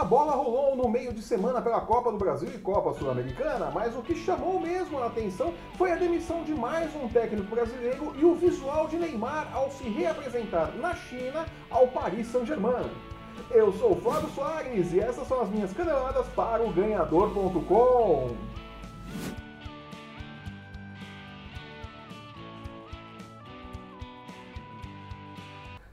A bola rolou no meio de semana pela Copa do Brasil e Copa Sul-Americana, mas o que chamou mesmo a atenção foi a demissão de mais um técnico brasileiro e o visual de Neymar ao se reapresentar na China ao Paris Saint-Germain. Eu sou o Flávio Soares e essas são as minhas caneladas para o Ganhador.com.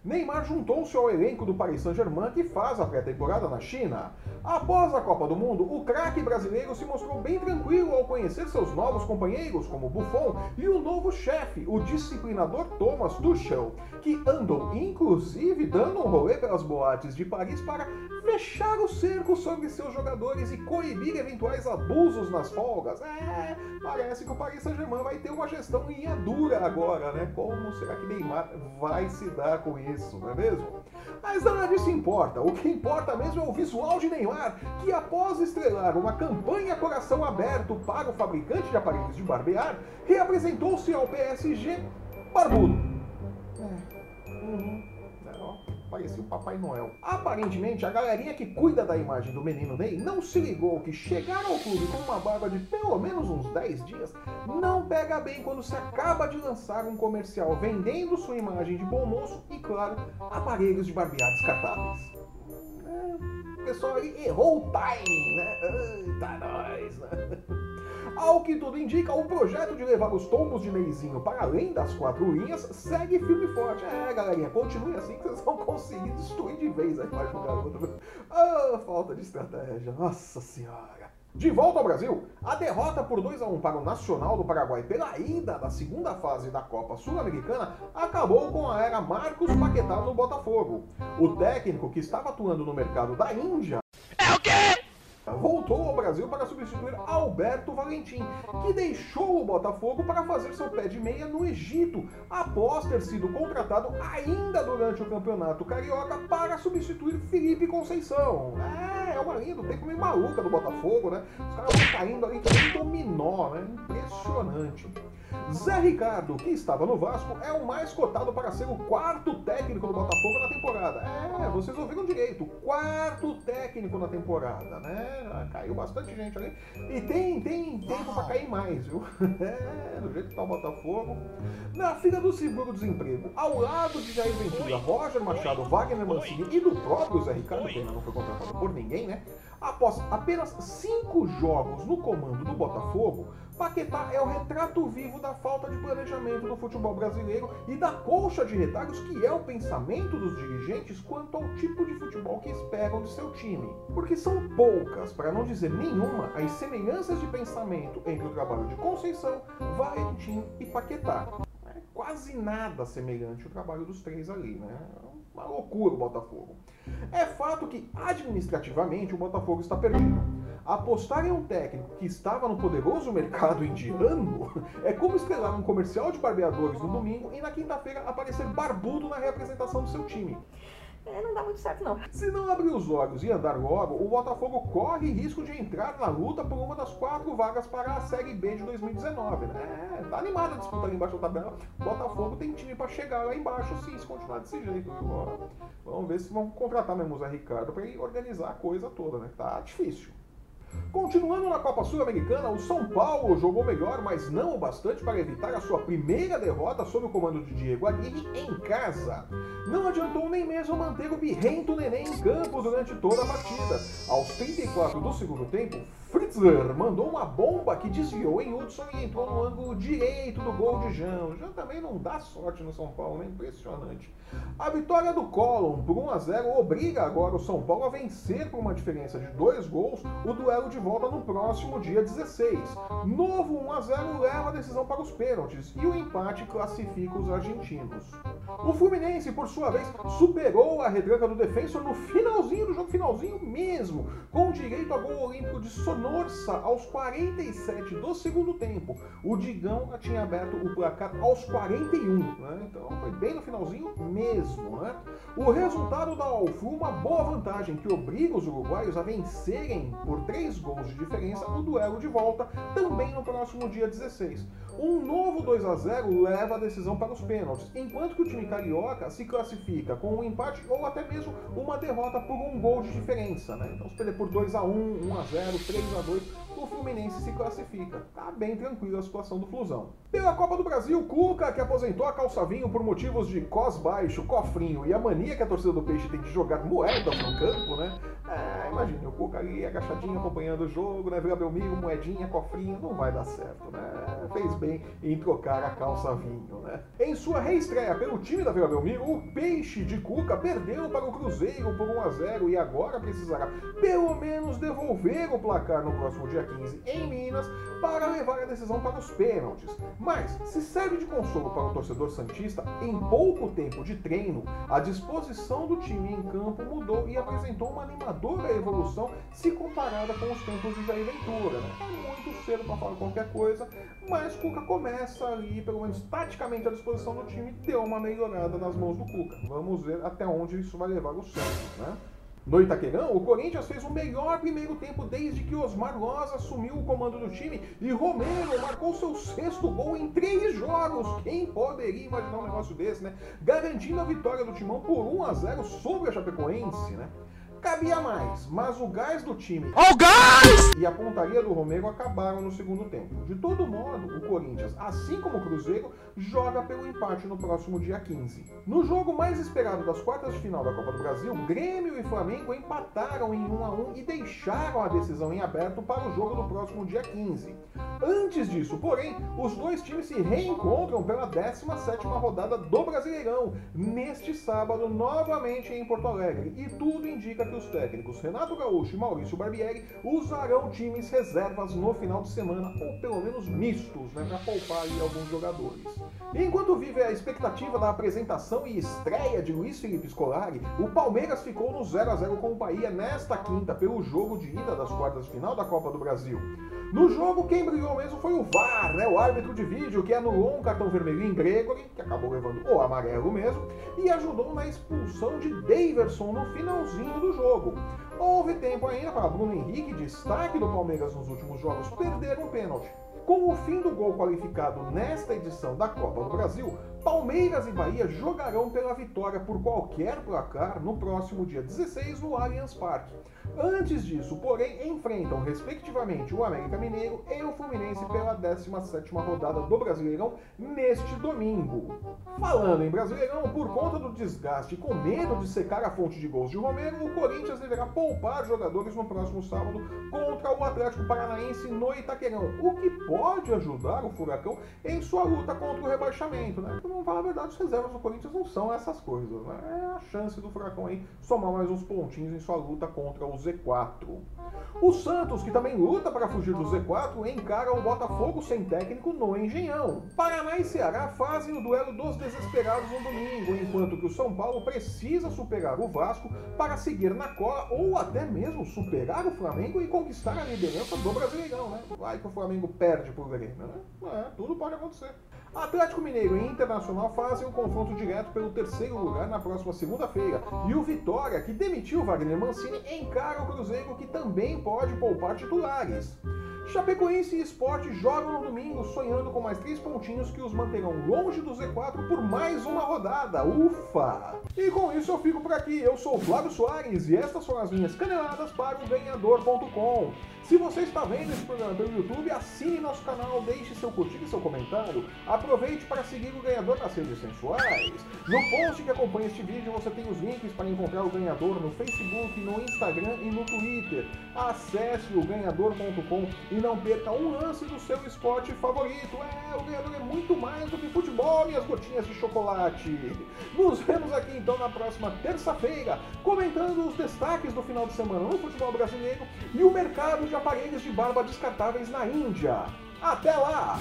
Neymar juntou-se ao elenco do Paris Saint-Germain que faz a pré-temporada na China. Após a Copa do Mundo, o craque brasileiro se mostrou bem tranquilo ao conhecer seus novos companheiros, como Buffon e o novo chefe, o disciplinador Thomas Tuchel, que andou inclusive dando um rolê pelas boates de Paris para fechar o cerco sobre seus jogadores e coibir eventuais abusos nas folgas. É, parece que o Paris Saint-Germain vai ter uma gestão linha dura agora, né? Como será que Neymar vai se dar com isso, não é mesmo? Mas nada disso importa. O que importa mesmo é o visual de Neymar, que após estrelar uma campanha coração aberto para o fabricante de aparelhos de barbear, reapresentou-se ao PSG barbudo. É. Uhum. Não, parecia o Papai Noel. Aparentemente, a galerinha que cuida da imagem do menino Ney não se ligou que chegar ao clube com uma barba de pelo menos uns 10 dias não pega bem quando se acaba de lançar um comercial vendendo sua imagem de bom moço e, claro, aparelhos de barbear descartáveis. É, o pessoal errou o timing, né? Eita, nós, né? Ao que tudo indica, o projeto de levar os tombos de Neizinho para além das quatro linhas segue firme e forte. É, galerinha, continue assim que vocês vão conseguir destruir de vez a imagem do garoto. Ah, falta de estratégia, nossa senhora. De volta ao Brasil, a derrota por 2 a 1 para o Nacional do Paraguai pela ida da segunda fase da Copa Sul-Americana acabou com a era Marcos Paquetá no Botafogo. O técnico que estava atuando no mercado da Índia? Voltou ao Brasil para substituir Alberto Valentim, que deixou o Botafogo para fazer seu pé de meia no Egito, após ter sido contratado ainda durante o Campeonato Carioca para substituir Felipe Conceição. É, é uma linha do tempo meio maluca do Botafogo, né? Os caras vão caindo ali que nem dominó, né? Impressionante. Zé Ricardo, que estava no Vasco, é o mais cotado para ser o quarto técnico do Botafogo na temporada. É, vocês ouviram direito, quarto técnico na temporada, né? Caiu bastante gente ali. E tem, tem tempo para cair mais, viu? É, do jeito que tá o Botafogo. Na fila do seguro-desemprego, ao lado de Jair Ventura, Roger Machado, Wagner Mancini e do próprio Zé Ricardo, que ainda não foi contratado por ninguém, né? Após apenas cinco jogos no comando do Botafogo, Paquetá é o retrato vivo da falta de planejamento do futebol brasileiro e da colcha de retalhos que é o pensamento dos dirigentes quanto ao tipo de futebol que esperam de seu time. Porque são poucas, para não dizer nenhuma, as semelhanças de pensamento entre o trabalho de Conceição, Valentim e Paquetá. É quase nada semelhante o trabalho dos três ali, né? Uma loucura o Botafogo. É fato que, administrativamente, o Botafogo está perdido. Apostar em um técnico que estava no poderoso mercado indiano é como estrelar um comercial de barbeadores no domingo e na quinta-feira aparecer barbudo na representação do seu time. É, não dá muito certo, não. Se não abrir os olhos e andar logo, o Botafogo corre risco de entrar na luta por uma das quatro vagas para a Série B de 2019. Né? É, tá animado a disputa ali embaixo da tabela. O Botafogo tem time para chegar lá embaixo sim, se continuar desse jeito. Ó, Vamos ver se vão contratar mesmo o Zé Ricardo para ir organizar a coisa toda, né? Tá difícil. Continuando na Copa Sul-Americana, o São Paulo jogou melhor, mas não o bastante para evitar a sua primeira derrota sob o comando de Diego Aguirre em casa. Não adiantou nem mesmo manter o birrento neném em campo durante toda a partida. Aos 34 do segundo tempo, Fritzler mandou uma bomba que desviou em Hudson e entrou no ângulo direito do gol de Jão. Já também não dá sorte no São Paulo, né? Impressionante. A vitória do Colom por 1 a 0 obriga agora o São Paulo a vencer por uma diferença de dois gols o duelo de volta no próximo dia 16. Novo 1 a 0 leva a decisão para os pênaltis e o empate classifica os argentinos. O Fluminense, por sua vez, superou a retranca do Defensor no finalzinho do jogo, finalzinho mesmo, com direito a gol olímpico de Sonorsa aos 47 do segundo tempo. O Digão tinha aberto o placar aos 41, né? então foi bem no finalzinho mesmo. Né? O resultado dá ao Flu uma boa vantagem que obriga os uruguaios a vencerem por 3 3 gols de diferença no duelo de volta, também no próximo dia 16. Um novo 2 a 0 leva a decisão para os pênaltis, enquanto que o time carioca se classifica com um empate ou até mesmo uma derrota por um gol de diferença. Né? Então, se perder por 2 a 1 1 a 0 3 a 2 o Fluminense se classifica. Tá bem tranquila a situação do Flusão. Pela Copa do Brasil, Cuca, que aposentou a calçavinho por motivos de cos baixo, cofrinho e a mania que a torcida do Peixe tem de jogar moedas no campo, né? É, imagine, o Cuca ali agachadinho acompanhando o jogo, né? Vila Belmiro, moedinha, cofrinho, não vai dar certo, né? Fez bem em trocar a calça vinho, né? Em sua reestreia pelo time da Vila Belmiro, o Peixe de Cuca perdeu para o Cruzeiro por 1 a 0 e agora precisará pelo menos devolver o placar no próximo dia 15 em Minas para levar a decisão para os pênaltis. Mas, se serve de consolo para o torcedor Santista, em pouco tempo de treino, a disposição do time em campo mudou e apresentou uma animadora evolução se comparada com os tempos de Jair Ventura. Né? É muito cedo para falar qualquer coisa, mas Cuca começa ali, pelo menos taticamente, a disposição do time deu uma melhorada nas mãos do Cuca. Vamos ver até onde isso vai levar o Santos, né? No Itaquerão, o Corinthians fez o melhor primeiro tempo desde que Osmar Loz assumiu o comando do time e Romero marcou seu sexto gol em três jogos. Quem poderia imaginar um negócio desse, né? Garantindo a vitória do Timão por 1 a 0 sobre a Chapecoense, né? Cabia mais, mas o gás do time oh, gás! e a pontaria do Romero acabaram no segundo tempo. De todo modo, o Corinthians, assim como o Cruzeiro, joga pelo empate no próximo dia 15. No jogo mais esperado das quartas de final da Copa do Brasil, Grêmio e Flamengo empataram em 1 a 1 e deixaram a decisão em aberto para o jogo do próximo dia 15. Antes disso, porém, os dois times se reencontram pela 17ª rodada do Brasileirão, neste sábado, novamente em Porto Alegre, e tudo indica que os técnicos Renato Gaúcho e Maurício Barbieri usarão times reservas no final de semana, ou pelo menos mistos, né, para poupar alguns jogadores. Enquanto vive a expectativa da apresentação e estreia de Luiz Felipe Scolari, o Palmeiras ficou no 0 a 0 com o Bahia nesta quinta pelo jogo de ida das quartas de final da Copa do Brasil. No jogo, quem brilhou mesmo foi o VAR, né, o árbitro de vídeo, que anulou um cartão vermelho em Gregory, que acabou levando o amarelo mesmo, e ajudou na expulsão de Daverson no finalzinho do jogo. Houve tempo ainda para Bruno Henrique, destaque do Palmeiras nos últimos jogos, perder um pênalti. Com o fim do gol qualificado nesta edição da Copa do Brasil, Palmeiras e Bahia jogarão pela vitória por qualquer placar no próximo dia 16 no Allianz Parque. Antes disso, porém, enfrentam respectivamente o América Mineiro e o Fluminense pela 17ª rodada do Brasileirão neste domingo. Falando em Brasileirão, por conta do desgaste e com medo de secar a fonte de gols de Romero, o Corinthians deverá poupar jogadores no próximo sábado contra o Atlético Paranaense no Itaquerão, o que pode ajudar o Furacão em sua luta contra o rebaixamento, né? Então, vamos falar a verdade, as reservas do Corinthians não são essas coisas, né? É a chance do Furacão aí somar mais uns pontinhos em sua luta contra o Z4. O Santos, que também luta para fugir do Z4, encara o Botafogo sem técnico no Engenhão. Paraná e Ceará fazem o duelo dos desesperados no domingo, enquanto que o São Paulo precisa superar o Vasco para seguir na cola ou até mesmo superar o Flamengo e conquistar a liderança do Brasileirão, né? Vai que o Flamengo perde pro Grêmio, né? É, tudo pode acontecer. Atlético Mineiro e Internacional fazem um confronto direto pelo terceiro lugar na próxima segunda-feira. E o Vitória, que demitiu Wagner Mancini, encara o Cruzeiro, que também pode poupar titulares. Chapecoense e Sport jogam no domingo, sonhando com mais três pontinhos que os manterão longe do Z4 por mais uma rodada. Ufa! E com isso eu fico por aqui. Eu sou o Flávio Soares e estas foram as minhas caneladas para o ganhador.com. Se você está vendo esse programa pelo YouTube, assine nosso canal, deixe seu curtir e seu comentário. Aproveite para seguir o ganhador nas redes sensuais. No post que acompanha este vídeo você tem os links para encontrar o ganhador no Facebook, no Instagram e no Twitter. Acesse o ganhador.com e não perca um lance do seu esporte favorito. É, o ganhador é muito mais do que futebol e as gotinhas de chocolate. Nos vemos aqui então na próxima terça-feira, comentando os destaques do final de semana no futebol brasileiro e o mercado de aparelhos de barba descartáveis na Índia. Até lá!